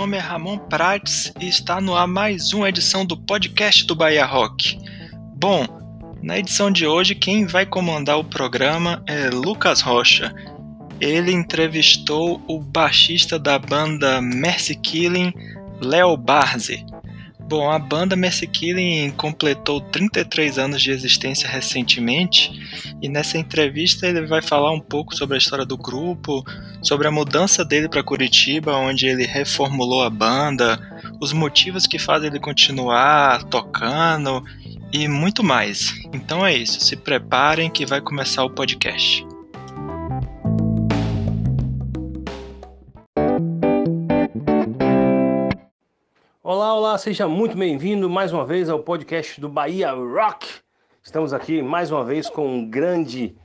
Nome é Ramon Prates e está no ar mais uma edição do podcast do Bahia Rock. Bom, na edição de hoje quem vai comandar o programa é Lucas Rocha. Ele entrevistou o baixista da banda Mercy Killing, Léo Barzi. Bom, a banda Mercy Killing completou 33 anos de existência recentemente e nessa entrevista ele vai falar um pouco sobre a história do grupo, sobre a mudança dele para Curitiba, onde ele reformulou a banda, os motivos que fazem ele continuar tocando e muito mais. Então é isso, se preparem que vai começar o podcast. Olá, olá, seja muito bem-vindo mais uma vez ao podcast do Bahia Rock. Estamos aqui mais uma vez com um grande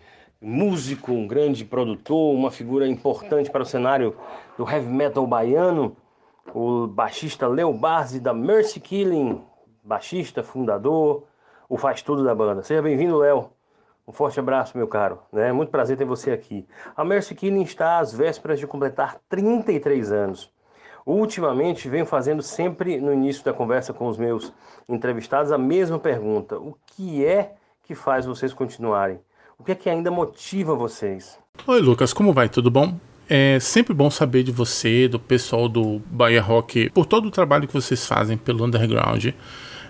músico, um grande produtor, uma figura importante para o cenário do heavy metal baiano, o baixista Leo Barzi da Mercy Killing, baixista, fundador, o faz tudo da banda. Seja bem-vindo, Léo. Um forte abraço, meu caro. É muito prazer ter você aqui. A Mercy Killing está às vésperas de completar 33 anos. Ultimamente venho fazendo sempre no início da conversa com os meus entrevistados a mesma pergunta: o que é que faz vocês continuarem? O que é que ainda motiva vocês? Oi, Lucas, como vai? Tudo bom? É sempre bom saber de você, do pessoal do Bahia Rock, por todo o trabalho que vocês fazem pelo underground.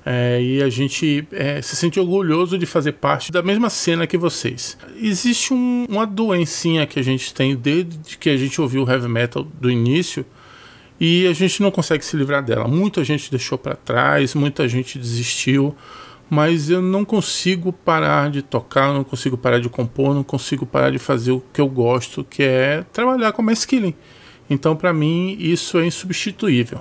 É, e a gente é, se sente orgulhoso de fazer parte da mesma cena que vocês. Existe um, uma doencinha que a gente tem desde que a gente ouviu o heavy metal do início, e a gente não consegue se livrar dela. Muita gente deixou para trás, muita gente desistiu, mas eu não consigo parar de tocar, não consigo parar de compor, não consigo parar de fazer o que eu gosto, que é trabalhar como skilling. Então, para mim, isso é insubstituível.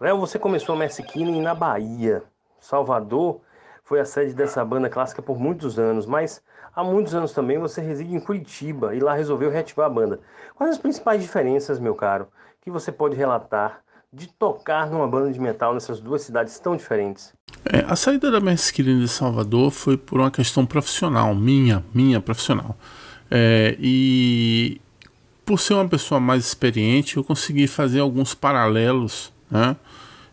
Léo, você começou a Mass Killing na Bahia. Salvador foi a sede dessa banda clássica por muitos anos, mas há muitos anos também você reside em Curitiba e lá resolveu reativar a banda. Quais as principais diferenças, meu caro, que você pode relatar de tocar numa banda de metal nessas duas cidades tão diferentes? É, a saída da Mesquilina de Salvador foi por uma questão profissional, minha, minha profissional. É, e por ser uma pessoa mais experiente, eu consegui fazer alguns paralelos, né?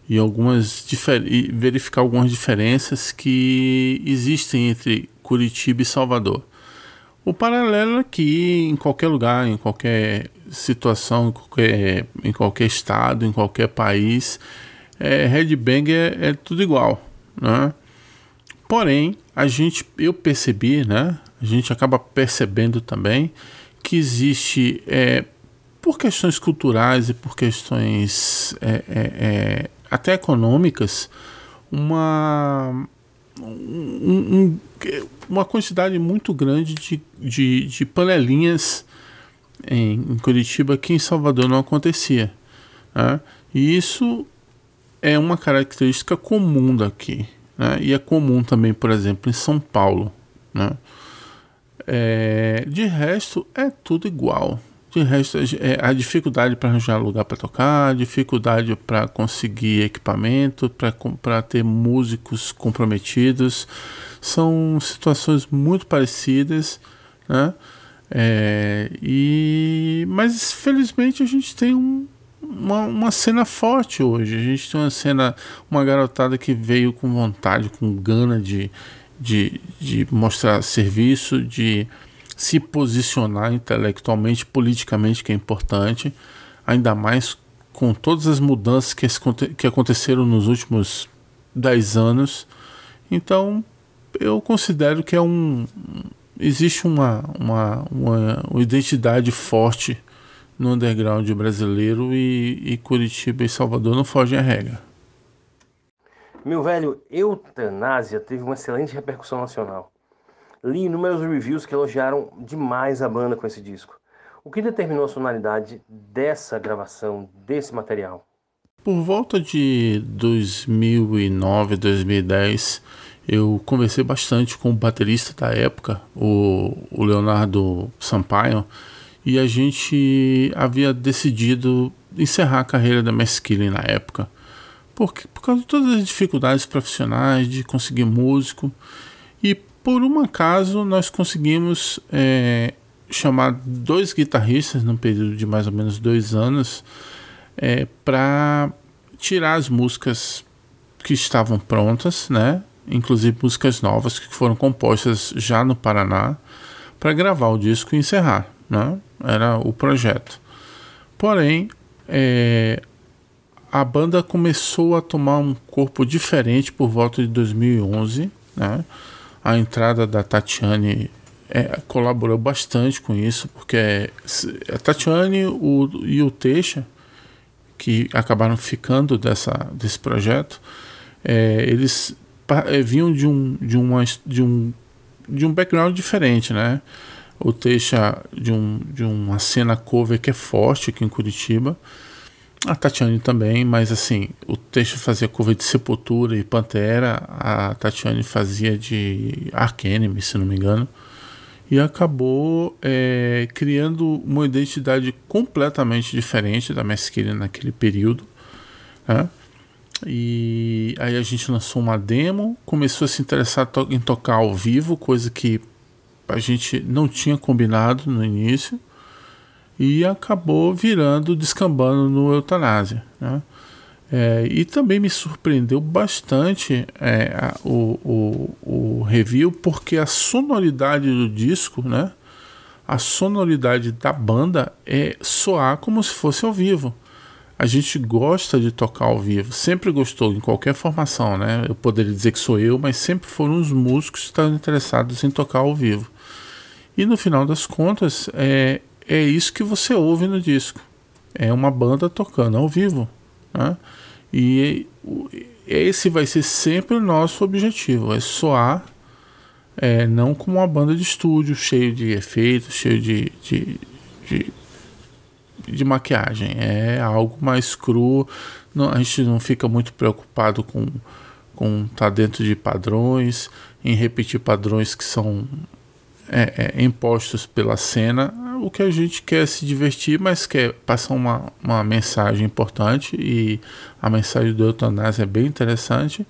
E algumas e verificar algumas diferenças que existem entre Curitiba e Salvador. O paralelo é que em qualquer lugar, em qualquer situação, em qualquer, em qualquer estado, em qualquer país, é, headbang é, é tudo igual, né? Porém, a gente, eu percebi, né? A gente acaba percebendo também que existe, é, por questões culturais e por questões é, é, é até econômicas, uma um, um, uma quantidade muito grande de, de, de panelinhas em, Curitiba que em Salvador não acontecia. Né? E isso é uma característica comum daqui. Né? E é comum também, por exemplo, em São Paulo. Né? É, de resto, é tudo igual. De resto, é, a dificuldade para arranjar lugar para tocar, a dificuldade para conseguir equipamento, para ter músicos comprometidos, são situações muito parecidas, né? É, e, mas felizmente a gente tem um, uma, uma cena forte hoje. A gente tem uma cena, uma garotada que veio com vontade, com gana de, de, de mostrar serviço, de se posicionar intelectualmente, politicamente, que é importante, ainda mais com todas as mudanças que, que aconteceram nos últimos dez anos. Então, eu considero que é um. Existe uma, uma, uma, uma identidade forte no underground brasileiro e, e Curitiba e Salvador não fogem à regra. Meu velho, eutanásia teve uma excelente repercussão nacional. Li inúmeros reviews que elogiaram demais a banda com esse disco. O que determinou a sonoridade dessa gravação, desse material? Por volta de 2009, 2010, eu conversei bastante com o baterista da época, o, o Leonardo Sampaio, e a gente havia decidido encerrar a carreira da Mesquilin na época, porque, por causa de todas as dificuldades profissionais de conseguir músico. E por um acaso nós conseguimos é, chamar dois guitarristas num período de mais ou menos dois anos é, para tirar as músicas que estavam prontas, né? Inclusive músicas novas que foram compostas já no Paraná para gravar o disco e encerrar, né? Era o projeto. Porém, é, a banda começou a tomar um corpo diferente por volta de 2011, né? A entrada da Tatiane é, colaborou bastante com isso, porque a Tatiane o, e o Teixa, que acabaram ficando dessa, desse projeto, é, eles é, vinham de um, de, uma, de, um, de um background diferente, né? O Teixa de, um, de uma cena cover que é forte aqui em Curitiba, a Tatiane também, mas assim, o Teixa fazia cover de Sepultura e Pantera, a Tatiane fazia de Ark Enemy, se não me engano e acabou é, criando uma identidade completamente diferente da Mesquita naquele período. Né? E aí a gente lançou uma demo, começou a se interessar em tocar ao vivo, coisa que a gente não tinha combinado no início, e acabou virando, descambando no eutanásia. Né? É, e também me surpreendeu bastante é, a, o, o, o, review, porque a sonoridade do disco, né? A sonoridade da banda é soar como se fosse ao vivo. A gente gosta de tocar ao vivo, sempre gostou, em qualquer formação, né? Eu poderia dizer que sou eu, mas sempre foram os músicos que estavam interessados em tocar ao vivo. E no final das contas, é, é isso que você ouve no disco. É uma banda tocando ao vivo. Né? E esse vai ser sempre o nosso objetivo, é soar é, não como uma banda de estúdio cheio de efeitos, cheio de, de, de, de maquiagem. É algo mais cru. Não, a gente não fica muito preocupado com com tá dentro de padrões, em repetir padrões que são é, é, impostos pela cena o que a gente quer é se divertir, mas quer passar uma, uma mensagem importante e a mensagem do eutanásia é bem interessante,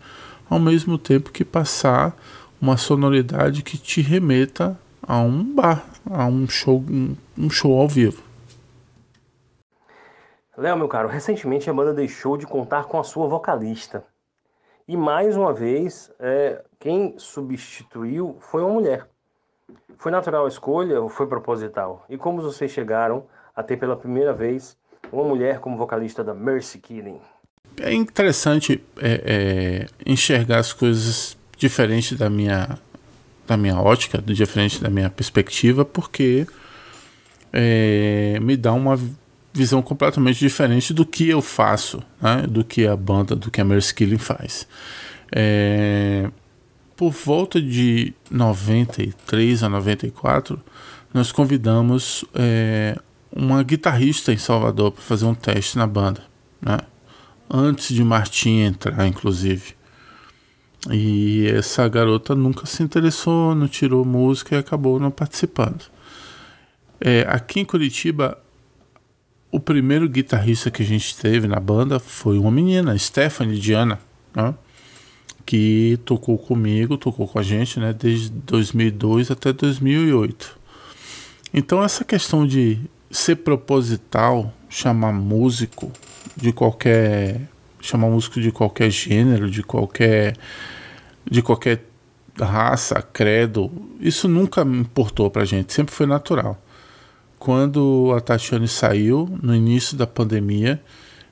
ao mesmo tempo que passar uma sonoridade que te remeta a um bar, a um show, um, um show ao vivo. Léo, meu caro, recentemente a banda deixou de contar com a sua vocalista. E mais uma vez, é, quem substituiu foi uma mulher. Foi natural a escolha ou foi proposital? E como vocês chegaram a ter pela primeira vez uma mulher como vocalista da Mercy Killing? É interessante é, é, enxergar as coisas diferente da minha da minha ótica, diferente da minha perspectiva, porque é, me dá uma visão completamente diferente do que eu faço, né? do que a banda, do que a Mercy Killing faz. É, por volta de 93 a 94, nós convidamos é, uma guitarrista em Salvador para fazer um teste na banda, né? antes de Martim entrar, inclusive. E essa garota nunca se interessou, não tirou música e acabou não participando. É, aqui em Curitiba, o primeiro guitarrista que a gente teve na banda foi uma menina, Stephanie Diana. Né? que tocou comigo, tocou com a gente, né, desde 2002 até 2008. Então essa questão de ser proposital, chamar músico de qualquer, chamar músico de qualquer gênero, de qualquer de qualquer raça, credo, isso nunca importou pra gente, sempre foi natural. Quando a Tatiane saiu, no início da pandemia,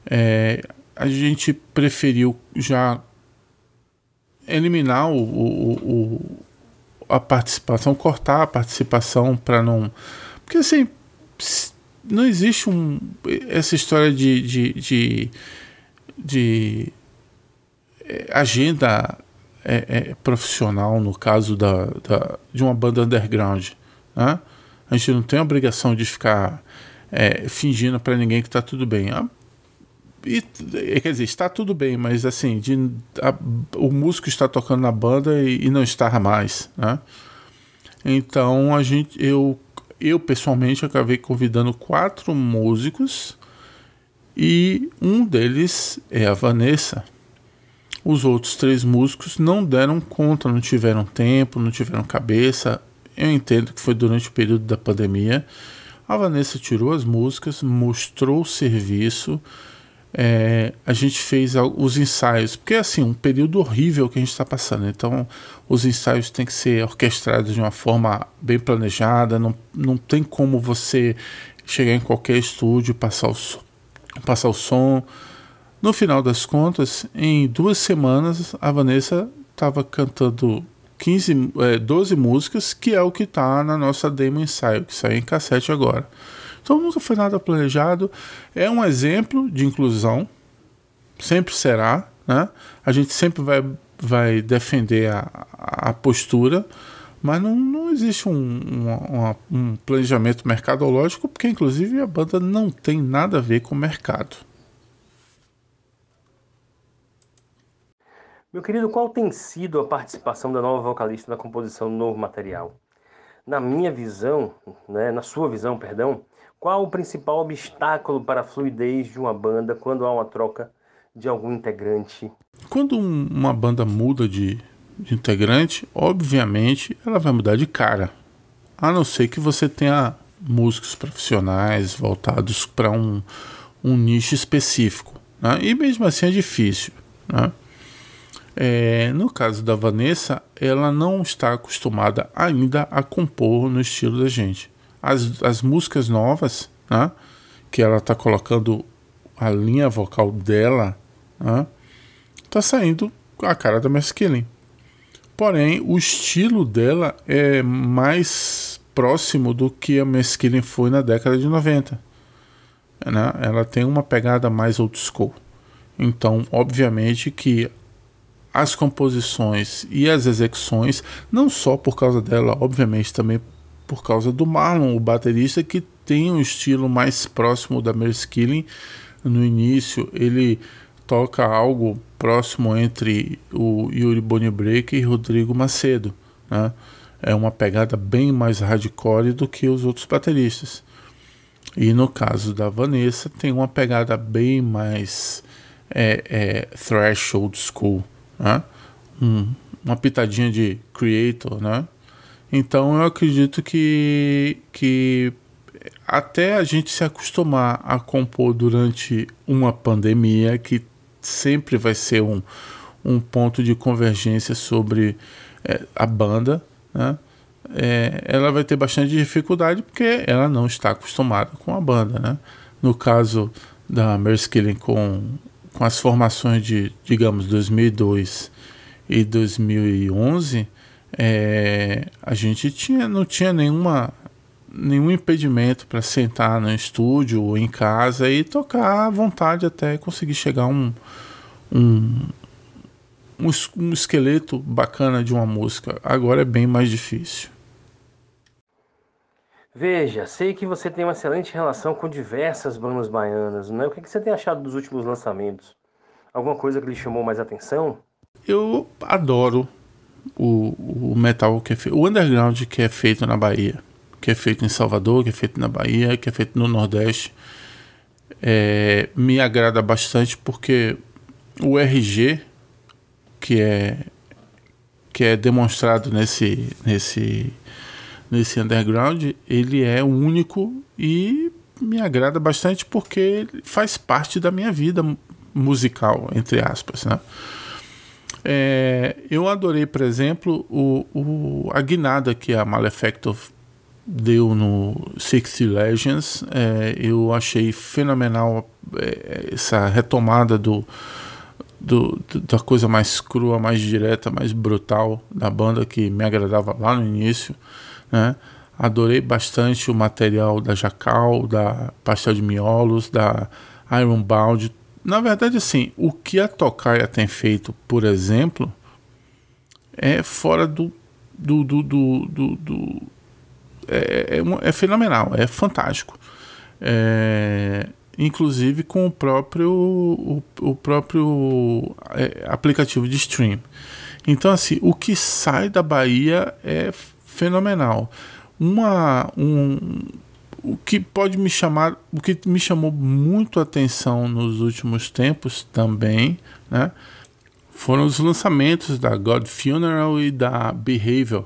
é, a gente preferiu já eliminar o, o, o, a participação, cortar a participação para não. Porque assim, não existe um, essa história de, de, de, de é, agenda é, é, profissional, no caso da, da, de uma banda underground. Né? A gente não tem a obrigação de ficar é, fingindo para ninguém que está tudo bem. A e, quer dizer, está tudo bem, mas assim, de, a, o músico está tocando na banda e, e, não está mais, né? Então a gente, eu, eu pessoalmente acabei convidando quatro músicos e um deles é a Vanessa. Os outros três músicos não deram conta, não tiveram tempo, não tiveram cabeça eu entendo que foi durante o período da pandemia. A Vanessa tirou as músicas, mostrou o serviço, é, a gente fez os ensaios, porque é assim, um período horrível que a gente está passando, então os ensaios têm que ser orquestrados de uma forma bem planejada, não, não tem como você chegar em qualquer estúdio, passar o, passar o som. No final das contas, em duas semanas, a Vanessa estava cantando 15, é, 12 músicas, que é o que está na nossa demo ensaio, que sai em cassete agora. Então nunca foi nada planejado. É um exemplo de inclusão, sempre será. Né? A gente sempre vai, vai defender a, a postura, mas não, não existe um, um, um planejamento mercadológico, porque inclusive a banda não tem nada a ver com o mercado. Meu querido, qual tem sido a participação da nova vocalista na composição do novo material? Na minha visão, né, na sua visão, perdão, qual o principal obstáculo para a fluidez de uma banda quando há uma troca de algum integrante? Quando um, uma banda muda de, de integrante, obviamente ela vai mudar de cara. A não ser que você tenha músicos profissionais voltados para um, um nicho específico. Né? E mesmo assim é difícil. Né? É, no caso da Vanessa, ela não está acostumada ainda a compor no estilo da gente as, as músicas novas, né? Que ela tá colocando a linha vocal dela, né? Tá saindo a cara da Maskilling. Porém, o estilo dela é mais próximo do que a Maskilling foi na década de 90. Né? Ela tem uma pegada mais old school. Então, obviamente que as composições e as execuções, não só por causa dela, obviamente também por causa do Marlon, o baterista que tem um estilo mais próximo da Merce Killing. No início, ele toca algo próximo entre o Yuri Bonibreak e Rodrigo Macedo. Né? É uma pegada bem mais hardcore do que os outros bateristas. E no caso da Vanessa, tem uma pegada bem mais é, é, school. Né? Um, uma pitadinha de Creator, né? Então eu acredito que, que até a gente se acostumar a compor durante uma pandemia, que sempre vai ser um, um ponto de convergência sobre é, a banda, né? É, ela vai ter bastante dificuldade porque ela não está acostumada com a banda. Né? No caso da Mercy Killing com, com as formações de, digamos, 2002 e 2011, é, a gente tinha, não tinha nenhuma, nenhum impedimento para sentar no estúdio ou em casa e tocar à vontade até conseguir chegar um, um, um, um esqueleto bacana de uma música. Agora é bem mais difícil. Veja, sei que você tem uma excelente relação com diversas bandas baianas, né? O que você tem achado dos últimos lançamentos? Alguma coisa que lhe chamou mais atenção? Eu adoro o, o metal que é feito, o underground que é feito na Bahia, que é feito em Salvador, que é feito na Bahia, que é feito no Nordeste, é, me agrada bastante porque o RG que é que é demonstrado nesse nesse nesse underground, ele é único e me agrada bastante porque faz parte da minha vida musical, entre aspas, né? É, eu adorei, por exemplo, o, o, a guinada que a Malefactor deu no Sixty Legends. É, eu achei fenomenal é, essa retomada do, do, da coisa mais crua, mais direta, mais brutal da banda que me agradava lá no início. Né? Adorei bastante o material da Jacal, da Pastel de Miolos, da Ironbound, na verdade, assim, o que a Tocaia tem feito, por exemplo, é fora do. do, do, do, do, do é, é, é, fenomenal, é fantástico. É, inclusive com o próprio, o, o próprio é, aplicativo de stream. Então, assim, o que sai da Bahia é fenomenal. Uma, um, o que pode me chamar, o que me chamou muito a atenção nos últimos tempos também, né, foram os lançamentos da God Funeral e da Behavior,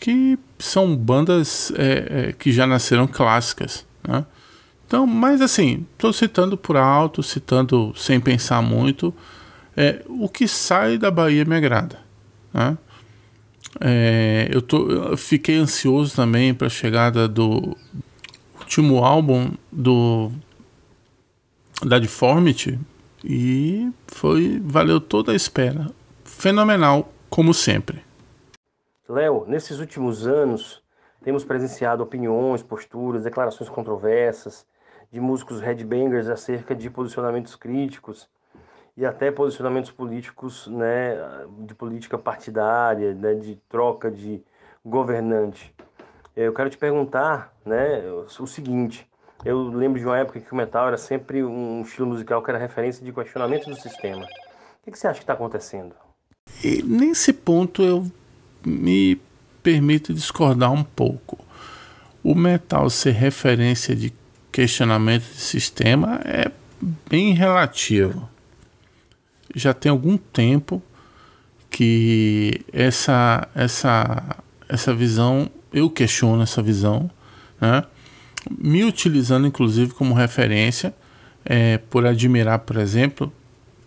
que são bandas é, é, que já nasceram clássicas, né? Então, mas assim, estou citando por alto, citando sem pensar muito, é, o que sai da Bahia me agrada, né? É, eu, tô, eu fiquei ansioso também para a chegada do último álbum do da Deformity e foi valeu toda a espera. Fenomenal, como sempre. Léo, nesses últimos anos temos presenciado opiniões, posturas, declarações controversas de músicos headbangers acerca de posicionamentos críticos e até posicionamentos políticos, né, de política partidária, né, de troca de governante. Eu quero te perguntar, né, o seguinte: eu lembro de uma época que o metal era sempre um estilo musical que era referência de questionamento do sistema. O que você acha que está acontecendo? E nesse ponto eu me permito discordar um pouco. O metal ser referência de questionamento de sistema é bem relativo já tem algum tempo que essa essa essa visão eu questiono essa visão, né? me utilizando inclusive como referência é, por admirar, por exemplo,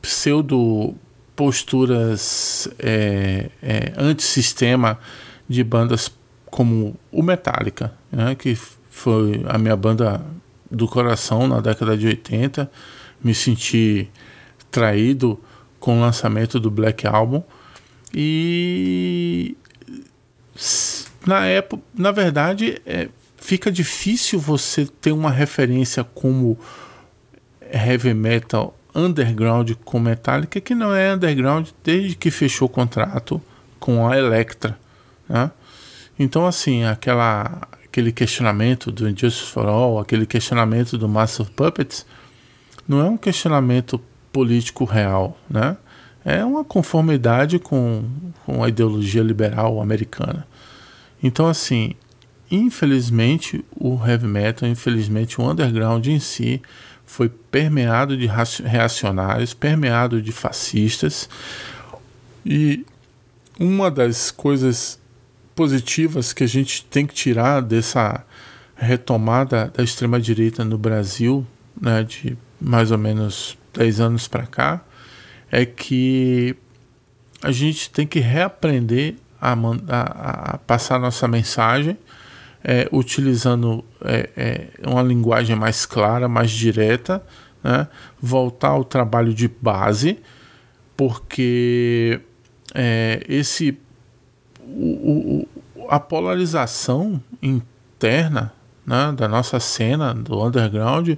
pseudo posturas é, é, antissistema de bandas como o Metallica, né? que foi a minha banda do coração na década de 80. Me senti traído com o lançamento do Black Album. E na época, na verdade, é, fica difícil você ter uma referência como heavy metal underground com Metallica, que não é underground desde que fechou o contrato com a Elektra. Né? Então, assim, aquela, aquele questionamento do Injustice for All, aquele questionamento do Master of Puppets, não é um questionamento político real, né? É uma conformidade com, com a ideologia liberal americana. Então, assim, infelizmente, o heavy metal, infelizmente, o underground em si foi permeado de reacionários, permeado de fascistas. E uma das coisas positivas que a gente tem que tirar dessa retomada da extrema-direita no Brasil, né, de mais ou menos 10 anos para cá, é que a gente tem que reaprender a, a, a passar nossa mensagem é, utilizando é, é, uma linguagem mais clara, mais direta, né? voltar ao trabalho de base, porque é, esse o, o, a polarização interna né, da nossa cena do underground,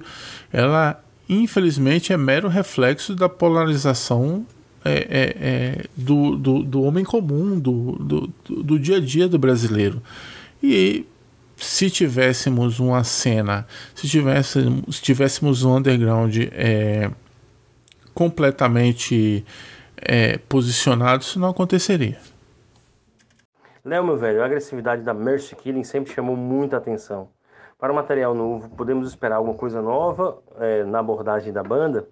ela infelizmente, é mero reflexo da polarização é, é, é, do, do, do, homem comum, do, do, do, dia a dia do brasileiro. E se tivéssemos uma cena, se tivéssemos, se tivéssemos um underground é, completamente é, posicionado, isso não aconteceria. Léo, meu velho, a agressividade da Mercy Killing sempre chamou muita atenção. Para o material novo, podemos esperar alguma coisa nova é, na abordagem da banda?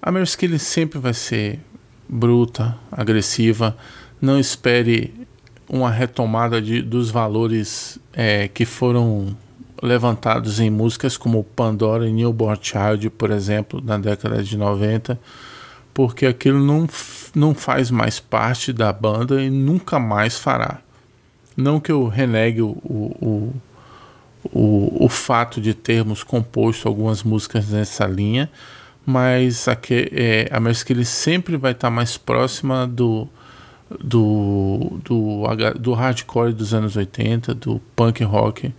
A Merskilling sempre vai ser bruta, agressiva. Não espere uma retomada de, dos valores é, que foram levantados em músicas como Pandora e Newborn Child, por exemplo, na década de 90, porque aquilo não, não faz mais parte da banda e nunca mais fará. Não que eu renegue o o, o fato de termos composto algumas músicas nessa linha, mas aqui, é, a Merskilly sempre vai estar mais próxima do, do, do, do hardcore dos anos 80, do punk rock,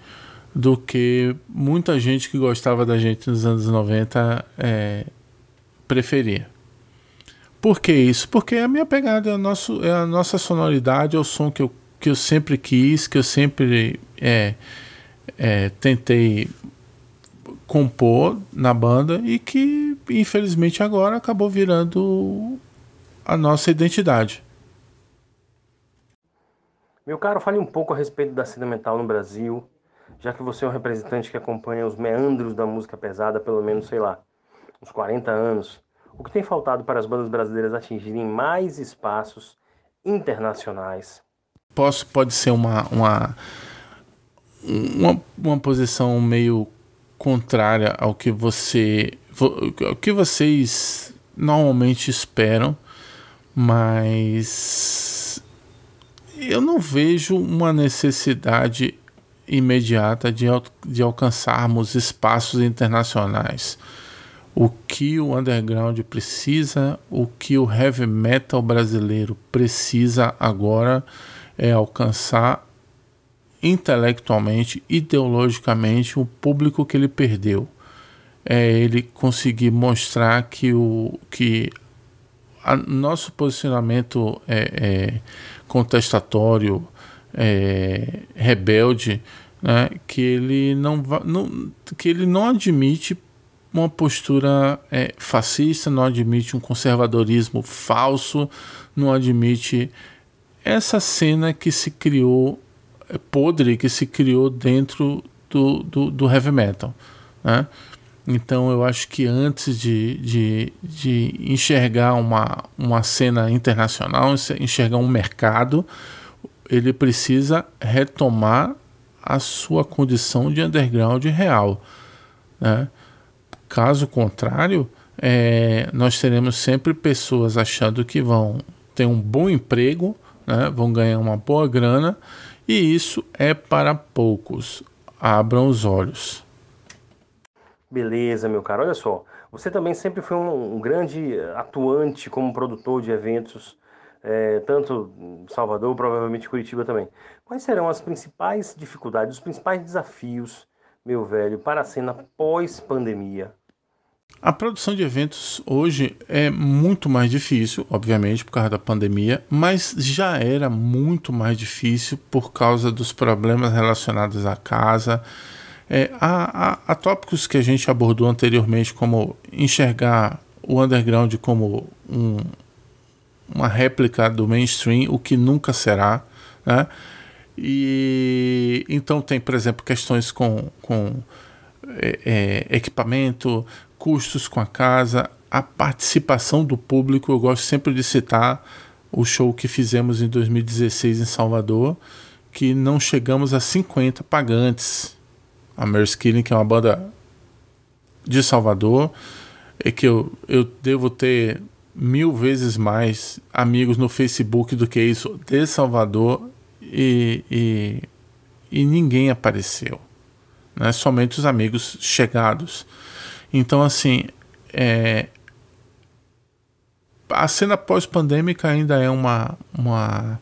do que muita gente que gostava da gente nos anos 90 é, preferia. Por que isso? Porque a minha pegada é a, nosso, é a nossa sonoridade, é o som que eu, que eu sempre quis, que eu sempre é, é, tentei compor na banda e que infelizmente agora acabou virando a nossa identidade. Meu caro, fale um pouco a respeito da cena metal no Brasil, já que você é um representante que acompanha os meandros da música pesada pelo menos, sei lá, uns 40 anos. O que tem faltado para as bandas brasileiras atingirem mais espaços internacionais? Posso, pode ser uma, uma uma, uma posição meio contrária ao que você ao que vocês normalmente esperam, mas eu não vejo uma necessidade imediata de, de alcançarmos espaços internacionais. O que o underground precisa, o que o heavy metal brasileiro precisa agora é alcançar intelectualmente, ideologicamente, o público que ele perdeu. É ele conseguir mostrar que o que a, nosso posicionamento é, é contestatório, é, rebelde, né, que ele não, não, que ele não admite uma postura é, fascista, não admite um conservadorismo falso, não admite essa cena que se criou podre que se criou dentro do, do, do heavy metal. Né? Então eu acho que antes de, de, de enxergar uma, uma cena internacional, enxergar um mercado, ele precisa retomar a sua condição de underground real. Né? Caso contrário, é, nós teremos sempre pessoas achando que vão ter um bom emprego, né? vão ganhar uma boa grana e isso é para poucos. Abram os olhos. Beleza, meu caro. Olha só, você também sempre foi um, um grande atuante como produtor de eventos, é, tanto Salvador, provavelmente Curitiba também. Quais serão as principais dificuldades, os principais desafios, meu velho, para a cena pós-pandemia? A produção de eventos hoje é muito mais difícil, obviamente, por causa da pandemia, mas já era muito mais difícil por causa dos problemas relacionados à casa. É, há, há, há tópicos que a gente abordou anteriormente, como enxergar o underground como um, uma réplica do mainstream, o que nunca será. Né? E então tem, por exemplo, questões com, com é, é, equipamento, custos com a casa, a participação do público. Eu gosto sempre de citar o show que fizemos em 2016 em Salvador, que não chegamos a 50 pagantes. A Mercy Killing, que é uma banda de Salvador, é que eu, eu devo ter mil vezes mais amigos no Facebook do que isso de Salvador e, e, e ninguém apareceu. Né? Somente os amigos chegados. Então, assim, é, a cena pós-pandêmica ainda é uma, uma,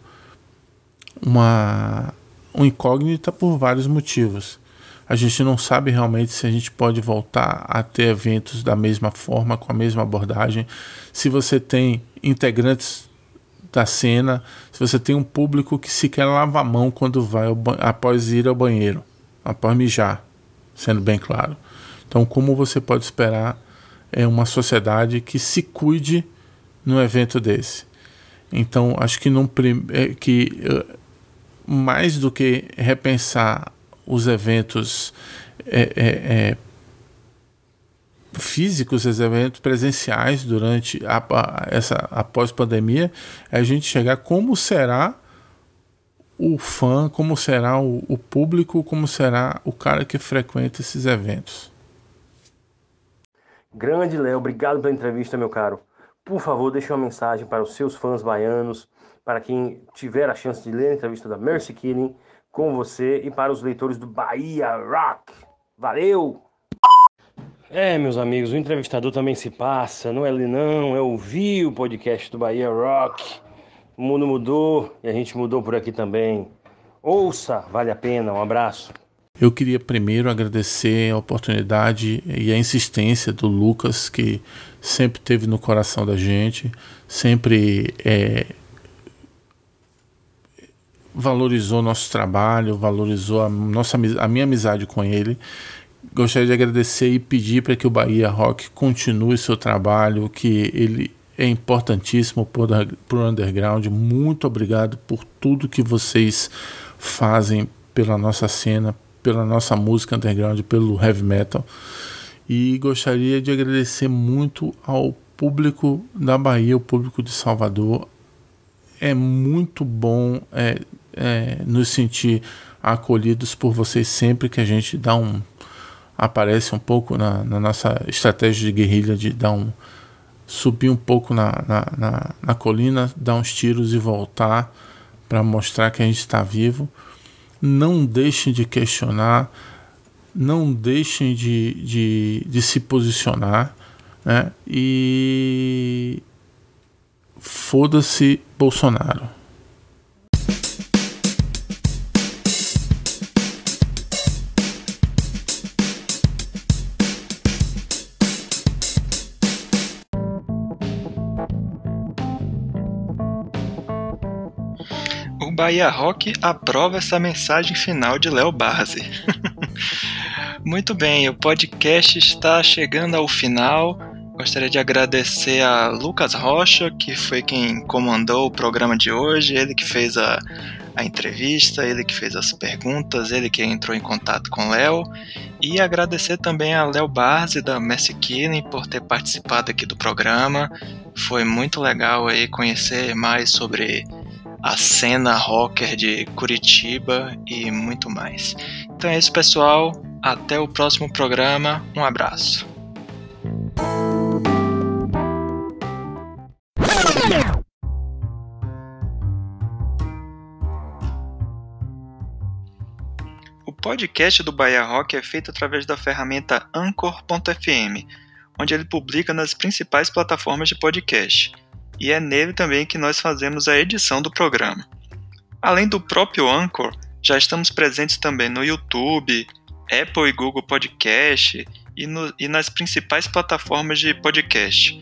uma, incógnita por vários motivos. A gente não sabe realmente se a gente pode voltar a ter eventos da mesma forma, com a mesma abordagem. Se você tem integrantes da cena, se você tem um público que sequer lava a mão quando vai após ir ao banheiro, após mijar, sendo bem claro. Então, como você pode esperar é uma sociedade que se cuide num evento desse? Então, acho que, num, é, que eh, mais do que repensar os eventos é, é, é, físicos, os eventos presenciais durante a, a, essa após pandemia, é a gente chegar como será o fã, como será o, o público, como será o cara que frequenta esses eventos. Grande Léo, obrigado pela entrevista, meu caro. Por favor, deixe uma mensagem para os seus fãs baianos, para quem tiver a chance de ler a entrevista da Mercy Killing com você e para os leitores do Bahia Rock. Valeu! É, meus amigos, o entrevistador também se passa, não é ele não, é ouvir o podcast do Bahia Rock. O mundo mudou e a gente mudou por aqui também. Ouça, vale a pena. Um abraço. Eu queria primeiro agradecer a oportunidade e a insistência do Lucas, que sempre teve no coração da gente, sempre é, valorizou nosso trabalho, valorizou a, nossa, a minha amizade com ele. Gostaria de agradecer e pedir para que o Bahia Rock continue seu trabalho, que ele é importantíssimo para o underground. Muito obrigado por tudo que vocês fazem pela nossa cena, pela nossa música underground, pelo heavy metal. E gostaria de agradecer muito ao público da Bahia, o público de Salvador. É muito bom é, é, nos sentir acolhidos por vocês sempre que a gente dá um aparece um pouco na, na nossa estratégia de guerrilha de dar um subir um pouco na, na, na, na colina, dar uns tiros e voltar para mostrar que a gente está vivo. Não deixem de questionar, não deixem de, de, de se posicionar né? e foda-se Bolsonaro. Bahia Rock aprova essa mensagem final de Léo Barzi. Muito bem, o podcast está chegando ao final. Gostaria de agradecer a Lucas Rocha, que foi quem comandou o programa de hoje, ele que fez a, a entrevista, ele que fez as perguntas, ele que entrou em contato com Léo. E agradecer também a Léo Barzi da Messi Killing por ter participado aqui do programa. Foi muito legal aí conhecer mais sobre a cena rocker de Curitiba e muito mais. Então é isso, pessoal. Até o próximo programa. Um abraço. O podcast do Bahia Rock é feito através da ferramenta Anchor.fm, onde ele publica nas principais plataformas de podcast e é nele também que nós fazemos a edição do programa. Além do próprio Anchor, já estamos presentes também no YouTube, Apple e Google Podcast e, no, e nas principais plataformas de podcast.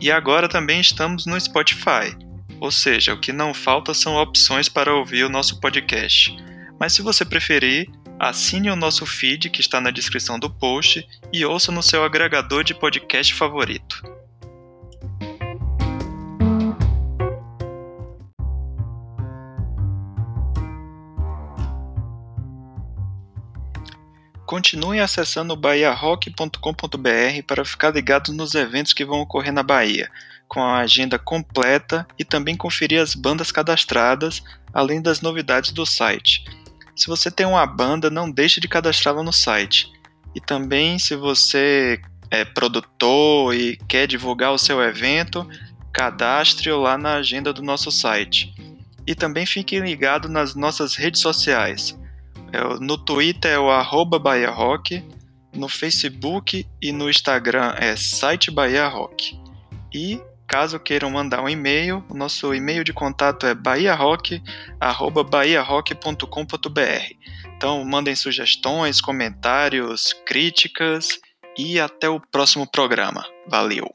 E agora também estamos no Spotify, ou seja, o que não falta são opções para ouvir o nosso podcast. Mas se você preferir, assine o nosso feed que está na descrição do post e ouça no seu agregador de podcast favorito. Continue acessando bahiarock.com.br para ficar ligado nos eventos que vão ocorrer na Bahia, com a agenda completa e também conferir as bandas cadastradas, além das novidades do site. Se você tem uma banda, não deixe de cadastrá-la no site. E também, se você é produtor e quer divulgar o seu evento, cadastre-o lá na agenda do nosso site. E também fique ligado nas nossas redes sociais. É, no Twitter é o arroba Bahia Rock, no Facebook e no Instagram é site Bahia Rock. E caso queiram mandar um e-mail, o nosso e-mail de contato é bahiarock@bahiarock.com.br. Então mandem sugestões, comentários, críticas e até o próximo programa. Valeu!